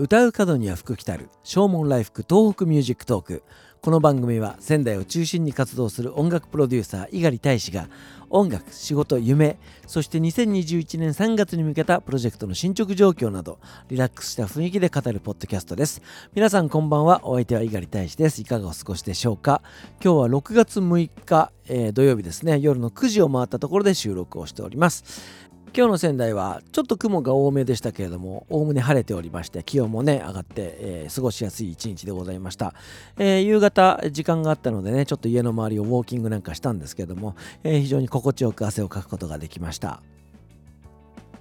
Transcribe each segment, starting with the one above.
唱う門には福来たる唱門来福東北ミュージックトーク。この番組は仙台を中心に活動する音楽プロデューサー猪狩大使が音楽仕事夢そして2021年3月に向けたプロジェクトの進捗状況などリラックスした雰囲気で語るポッドキャストです。皆さんこんばんはお相手は猪狩大使です。いかがお過ごしでしょうか？今日は6月6日、えー、土曜日ですね。夜の9時を回ったところで収録をしております。今日の仙台はちょっと雲が多めでしたけれどもおおむね晴れておりまして気温もね上がって、えー、過ごしやすい一日でございました、えー、夕方時間があったのでねちょっと家の周りをウォーキングなんかしたんですけども、えー、非常に心地よく汗をかくことができました。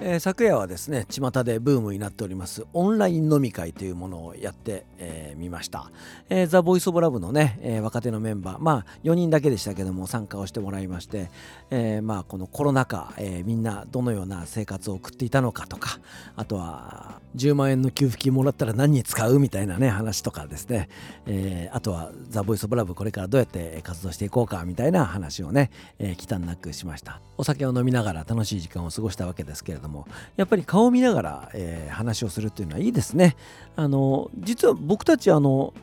えー、昨夜はですね巷でブームになっておりますオンライン飲み会というものをやってみ、えー、ました、えー、ザ・ボイス・オブ・ラブのね、えー、若手のメンバーまあ4人だけでしたけども参加をしてもらいまして、えー、まあこのコロナ禍、えー、みんなどのような生活を送っていたのかとかあとは10万円の給付金もらったら何に使うみたいなね話とかですね、えー、あとはザ・ボイス・オブ・ラブこれからどうやって活動していこうかみたいな話をね、えー、忌憚なくしました。お酒を飲みながら楽しい時間を過ごしたわけですけれどももやっぱり顔を見ながら、えー、話をするっていうのはいいですねあの実は僕たちあの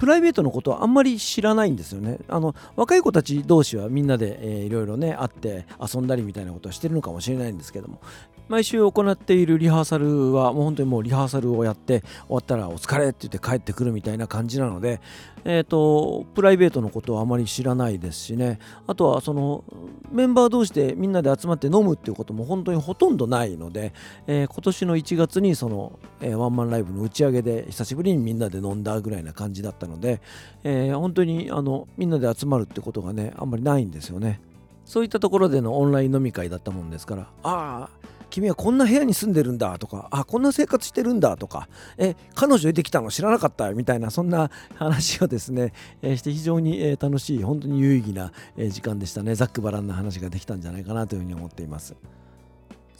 プライベートのことはあんまり知らないんですよね。あの若い子たち同士はみんなで、えー、いろいろね会って遊んだりみたいなことはしてるのかもしれないんですけども毎週行っているリハーサルはもう本当にもうリハーサルをやって終わったらお疲れって言って帰ってくるみたいな感じなので、えーと、プライベートのことはあまり知らないですしねあとはそのメンバー同士でみんなで集まって飲むっていうことも本当にほとんどないので、えー、今年の1月にその、えー、ワンマンライブの打ち上げで久しぶりにみんなで飲んだぐらいな感じだったので、えー、本当にあのみんなで集まるってことがねあんまりないんですよね。そういったところでのオンライン飲み会だったもんですからああ君はこんな部屋に住んでるんだとかあこんな生活してるんだとかえ彼女出てきたの知らなかったみたいなそんな話をですね、え、して非常に、え、楽しい本当に有意義な、え、時間でしたねざっくばらんな話ができたんじゃないかなというふうに思っています。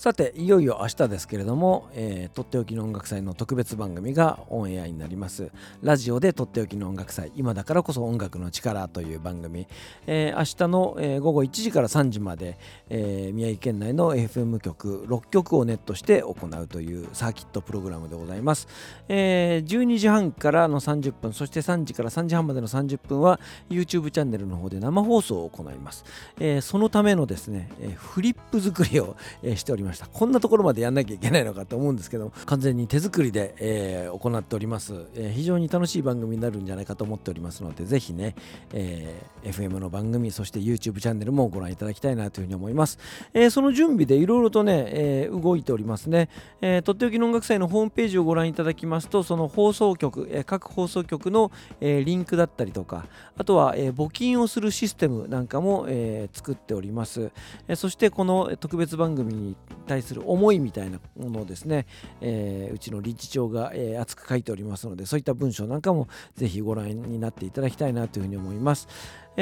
さていよいよ明日ですけれども、えー、とっておきの音楽祭の特別番組がオンエアになります。ラジオでとっておきの音楽祭今だからこそ音楽の力という番組、えー、明日の、えー、午後1時から3時まで、えー、宮城県内の FM 局6局をネットして行うというサーキットプログラムでございます、えー、12時半からの30分そして3時から3時半までの30分は YouTube チャンネルの方で生放送を行います、えー、そのためのですね、えー、フリップ作りを、えー、しております。ました。こんなところまでやんなきゃいけないのかと思うんですけど完全に手作りで、えー、行っております、えー、非常に楽しい番組になるんじゃないかと思っておりますのでぜひね、えー、FM の番組そして YouTube チャンネルもご覧いただきたいなというふうに思います、えー、その準備でいろいろとね、えー、動いておりますね、えー、とっておきの音楽祭のホームページをご覧いただきますとその放送局、えー、各放送局の、えー、リンクだったりとかあとは、えー、募金をするシステムなんかも、えー、作っております、えー、そしてこの特別番組に対する思いみたいなものをですね、えー、うちの理事長が、えー、熱く書いておりますのでそういった文章なんかもぜひご覧になっていただきたいなというふうに思います。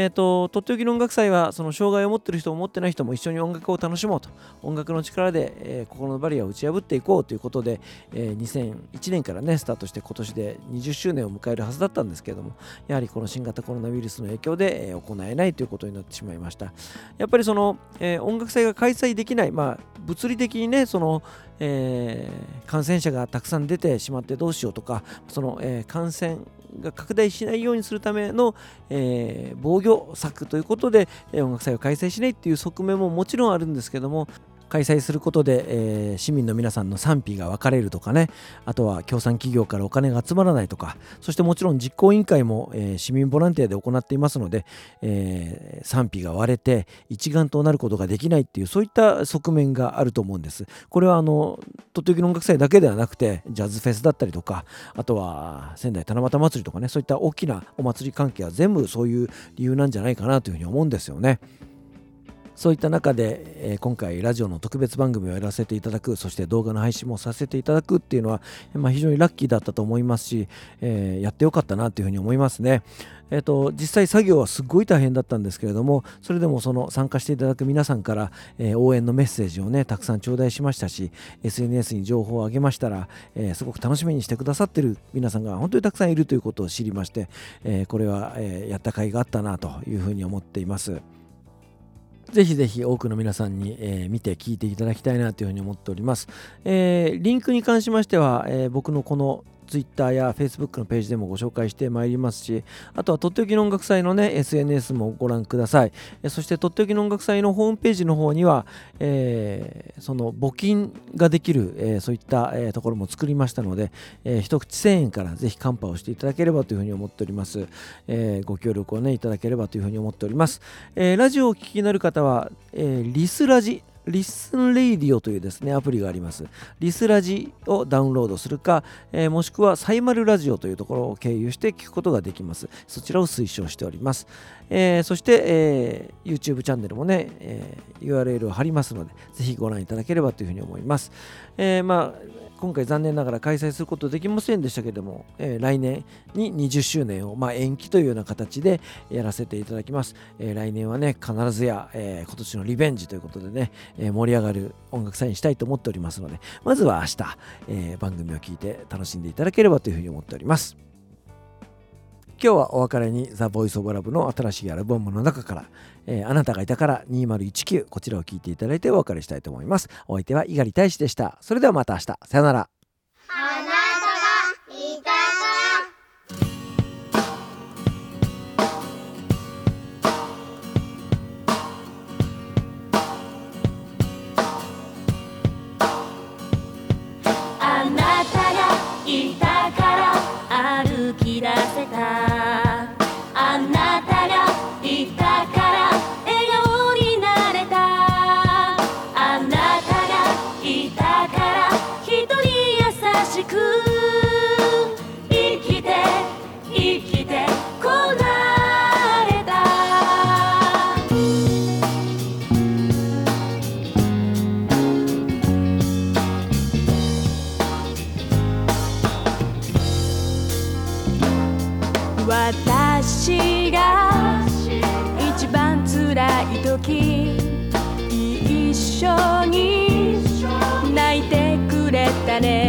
えーと、とっておきの音楽祭はその障害を持ってる人も持ってない人も一緒に音楽を楽しもうと。音楽の力で、えー、心のバリアを打ち破っていこうということで、えー、2001年からねスタートして今年で20周年を迎えるはずだったんですけれどもやはりこの新型コロナウイルスの影響で、えー、行えないということになってしまいました。やっぱりその、えー、音楽祭が開催できないまあ物理的にねその、えー、感染者がたくさん出てしまってどうしようとかその、えー、感染が拡大しないようにするための、えー、防御策ということで、音楽祭を開催しないっていう側面ももちろんあるんですけども開催することで、えー、市民の皆さんの賛否が分かれるとかね。あとは協賛企業からお金が集まらないとか。そしてもちろん実行委員会も、えー、市民ボランティアで行っていますので、えー、賛否が割れて一丸となることができないっていうそういった側面があると思うんです。これはあのとっておきの音楽祭だけではなくてジャズフェスだったりとかあとは仙台七夕祭りとかねそういった大きなお祭り関係は全部そういう理由なんじゃないかなというふうに思うんですよね。そういった中で、えー、今回ラジオの特別番組をやらせていただくそして動画の配信もさせていただくっていうのは、まあ、非常にラッキーだったと思いますし、えー、やってよかったなというふうに思いますね。えーと、実際作業はすごい大変だったんですけれどもそれでもその参加していただく皆さんから、えー、応援のメッセージをねたくさん頂戴しましたし SNS に情報を上げましたら、えー、すごく楽しみにしてくださってる皆さんが本当にたくさんいるということを知りまして、えー、これは、えやった甲斐があったなというふうに思っています。ぜひぜひ多くの皆さんに、えー、見て聞いていただきたいなというふうに思っております。えー、リンクに関しましては、えー、僕のこの Twitter や Facebook のページでもご紹介してまいりますしあとはとっておきの音楽祭のね SNS もご覧ください。そしてとっておきの音楽祭のホームページの方には、えー、その募金ができる、えー、そういった、え、ところも作りましたので、えー、一口1000円からぜひカンパをしていただければというふうに思っております、え、ご協力をねいただければというふうに思っております、え、ラジオをお聴きになる方は、え、リスラジ Listen Radio というですね、アプリがあります。リスラジをダウンロードするか、えー、もしくはサイマルラジオというところを経由して聞くことができます。そちらを推奨しております。えー、そして、えー、YouTube チャンネルもね、え URL を貼りますので、ぜひご覧いただければというふうに思います。えまあ今回残念ながら開催することできませんでしたけども、えー、来年に20周年を、まあ、延期というような形でやらせていただきます。えー、来年はね、必ずや、えー、今年のリベンジということでね、え盛り上がる音楽祭にしたいと思っておりますので、まずは明日、え番組を聞いて楽しんでいただければというふうに思っております。今日はお別れにザ・ボイス・オブ・ラブの新しいアルバムの中から、えー、あなたがいたから2019こちらを聴いていただいてお別れしたいと思います。お相手は猪狩大使でした。それではまた明日。さよなら。私が一番辛い時一緒に泣いてくれたね。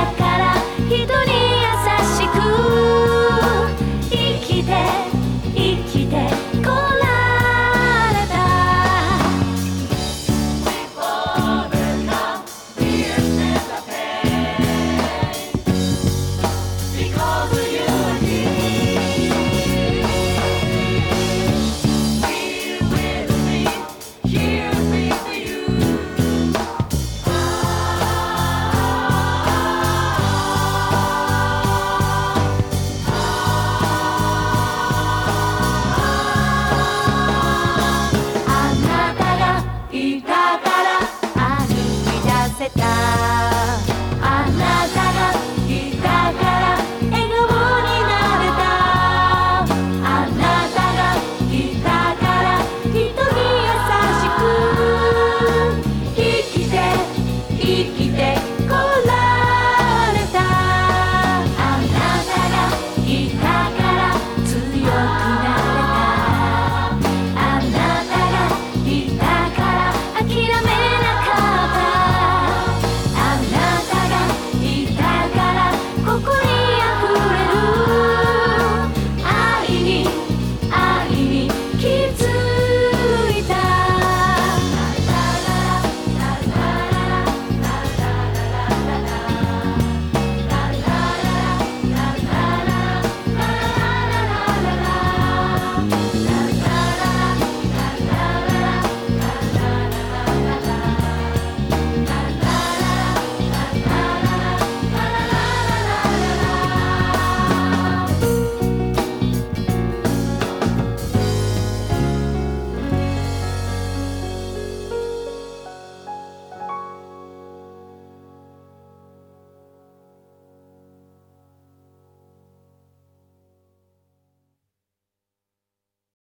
赤 se trata.